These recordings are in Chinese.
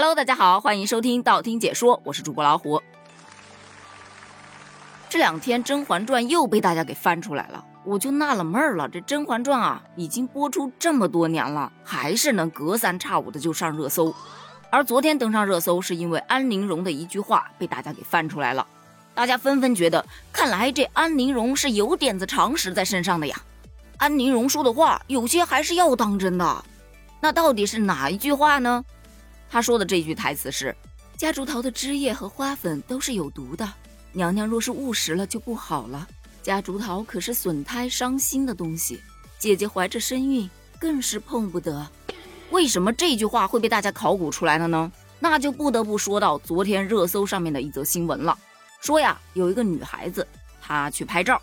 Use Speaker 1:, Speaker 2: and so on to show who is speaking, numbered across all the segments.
Speaker 1: Hello，大家好，欢迎收听道听解说，我是主播老虎。这两天《甄嬛传》又被大家给翻出来了，我就纳了闷儿了，这《甄嬛传》啊，已经播出这么多年了，还是能隔三差五的就上热搜。而昨天登上热搜，是因为安陵容的一句话被大家给翻出来了，大家纷纷觉得，看来这安陵容是有点子常识在身上的呀。安陵容说的话，有些还是要当真的。那到底是哪一句话呢？他说的这句台词是：“夹竹桃的汁液和花粉都是有毒的，娘娘若是误食了就不好了。夹竹桃可是损胎伤心的东西，姐姐怀着身孕更是碰不得。”为什么这句话会被大家考古出来了呢？那就不得不说到昨天热搜上面的一则新闻了。说呀，有一个女孩子，她去拍照，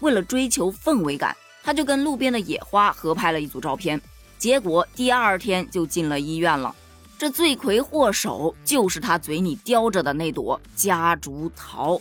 Speaker 1: 为了追求氛围感，她就跟路边的野花合拍了一组照片，结果第二天就进了医院了。这罪魁祸首就是他嘴里叼着的那朵夹竹桃，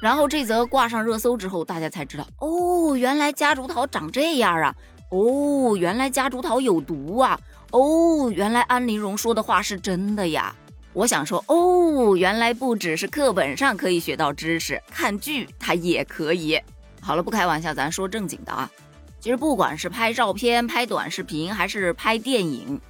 Speaker 1: 然后这则挂上热搜之后，大家才知道哦，原来夹竹桃长这样啊！哦，原来夹竹桃有毒啊！哦，原来安陵容说的话是真的呀！我想说，哦，原来不只是课本上可以学到知识，看剧它也可以。好了，不开玩笑，咱说正经的啊。其实不管是拍照片、拍短视频，还是拍电影。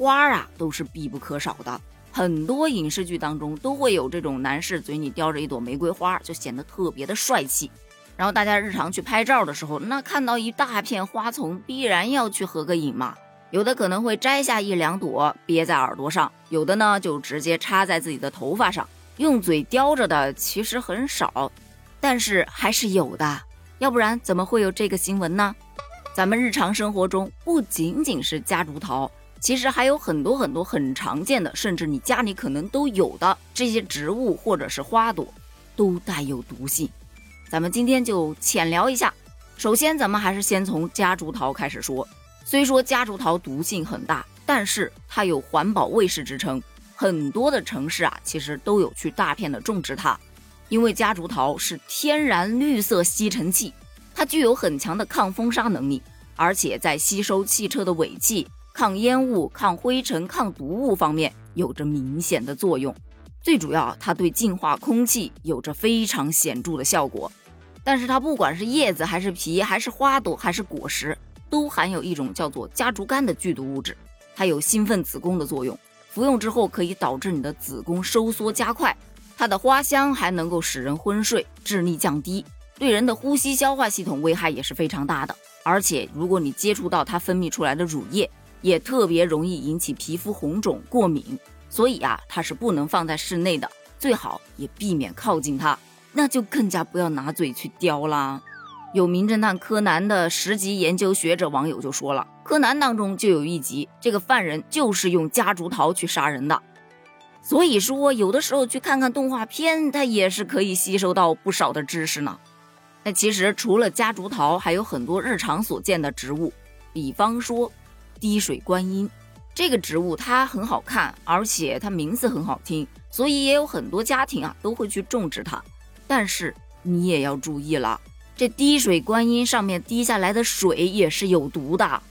Speaker 1: 花啊，都是必不可少的。很多影视剧当中都会有这种男士嘴里叼着一朵玫瑰花，就显得特别的帅气。然后大家日常去拍照的时候，那看到一大片花丛，必然要去合个影嘛。有的可能会摘下一两朵别在耳朵上，有的呢就直接插在自己的头发上。用嘴叼着的其实很少，但是还是有的。要不然怎么会有这个新闻呢？咱们日常生活中不仅仅是夹竹桃。其实还有很多很多很常见的，甚至你家里可能都有的这些植物或者是花朵，都带有毒性。咱们今天就浅聊一下。首先，咱们还是先从夹竹桃开始说。虽说夹竹桃毒性很大，但是它有环保卫士之称，很多的城市啊，其实都有去大片的种植它。因为夹竹桃是天然绿色吸尘器，它具有很强的抗风沙能力，而且在吸收汽车的尾气。抗烟雾、抗灰尘、抗毒物方面有着明显的作用。最主要，它对净化空气有着非常显著的效果。但是它不管是叶子还是皮，还是花朵还是果实，都含有一种叫做夹竹苷的剧毒物质，它有兴奋子宫的作用。服用之后可以导致你的子宫收缩加快。它的花香还能够使人昏睡，智力降低，对人的呼吸消化系统危害也是非常大的。而且如果你接触到它分泌出来的乳液，也特别容易引起皮肤红肿、过敏，所以啊，它是不能放在室内的，最好也避免靠近它，那就更加不要拿嘴去叼啦。有名侦探柯南的十级研究学者网友就说了，柯南当中就有一集，这个犯人就是用夹竹桃去杀人的。所以说，有的时候去看看动画片，它也是可以吸收到不少的知识呢。那其实除了夹竹桃，还有很多日常所见的植物，比方说。滴水观音这个植物它很好看，而且它名字很好听，所以也有很多家庭啊都会去种植它。但是你也要注意了，这滴水观音上面滴下来的水也是有毒的，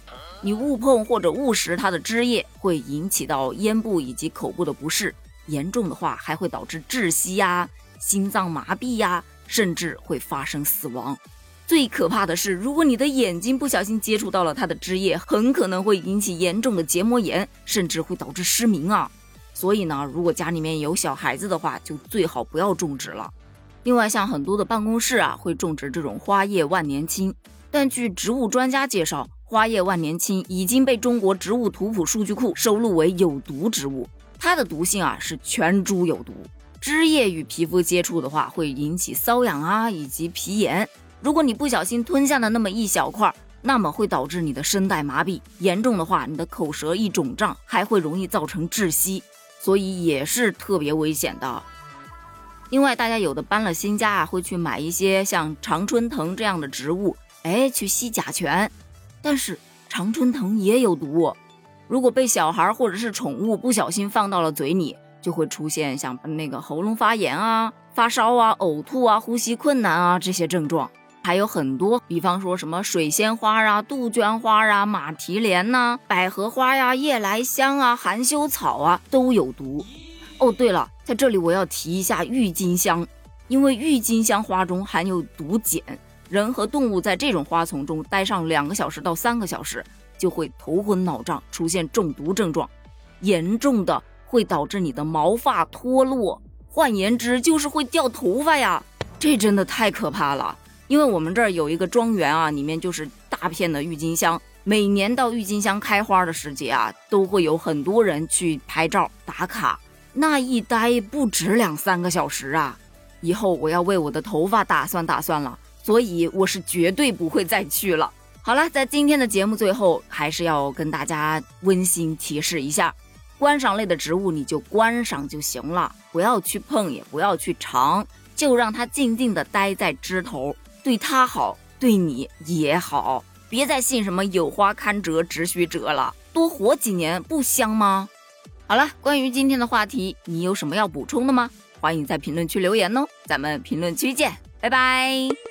Speaker 1: 你误碰或者误食它的汁液，会引起到咽部以及口部的不适，严重的话还会导致窒息呀、心脏麻痹呀，甚至会发生死亡。最可怕的是，如果你的眼睛不小心接触到了它的汁液，很可能会引起严重的结膜炎，甚至会导致失明啊！所以呢，如果家里面有小孩子的话，就最好不要种植了。另外，像很多的办公室啊，会种植这种花叶万年青，但据植物专家介绍，花叶万年青已经被中国植物图谱数据库收录为有毒植物，它的毒性啊是全株有毒，枝叶与皮肤接触的话，会引起瘙痒啊以及皮炎。如果你不小心吞下了那么一小块，那么会导致你的声带麻痹，严重的话，你的口舌一肿胀，还会容易造成窒息，所以也是特别危险的。另外，大家有的搬了新家啊，会去买一些像常春藤这样的植物，哎，去吸甲醛。但是常春藤也有毒，如果被小孩或者是宠物不小心放到了嘴里，就会出现像那个喉咙发炎啊、发烧啊、呕吐啊、呼吸困难啊这些症状。还有很多，比方说什么水仙花啊、杜鹃花啊、马蹄莲呐、百合花呀、夜来香啊、含羞草啊都有毒。哦，对了，在这里我要提一下郁金香，因为郁金香花中含有毒碱，人和动物在这种花丛中待上两个小时到三个小时，就会头昏脑胀，出现中毒症状，严重的会导致你的毛发脱落，换言之就是会掉头发呀，这真的太可怕了。因为我们这儿有一个庄园啊，里面就是大片的郁金香。每年到郁金香开花的时节啊，都会有很多人去拍照打卡，那一待不止两三个小时啊。以后我要为我的头发打算打算了，所以我是绝对不会再去了。好了，在今天的节目最后，还是要跟大家温馨提示一下：观赏类的植物你就观赏就行了，不要去碰，也不要去尝，就让它静静的待在枝头。对他好，对你也好，别再信什么有花堪折直须折了，多活几年不香吗？好了，关于今天的话题，你有什么要补充的吗？欢迎在评论区留言哦，咱们评论区见，拜拜。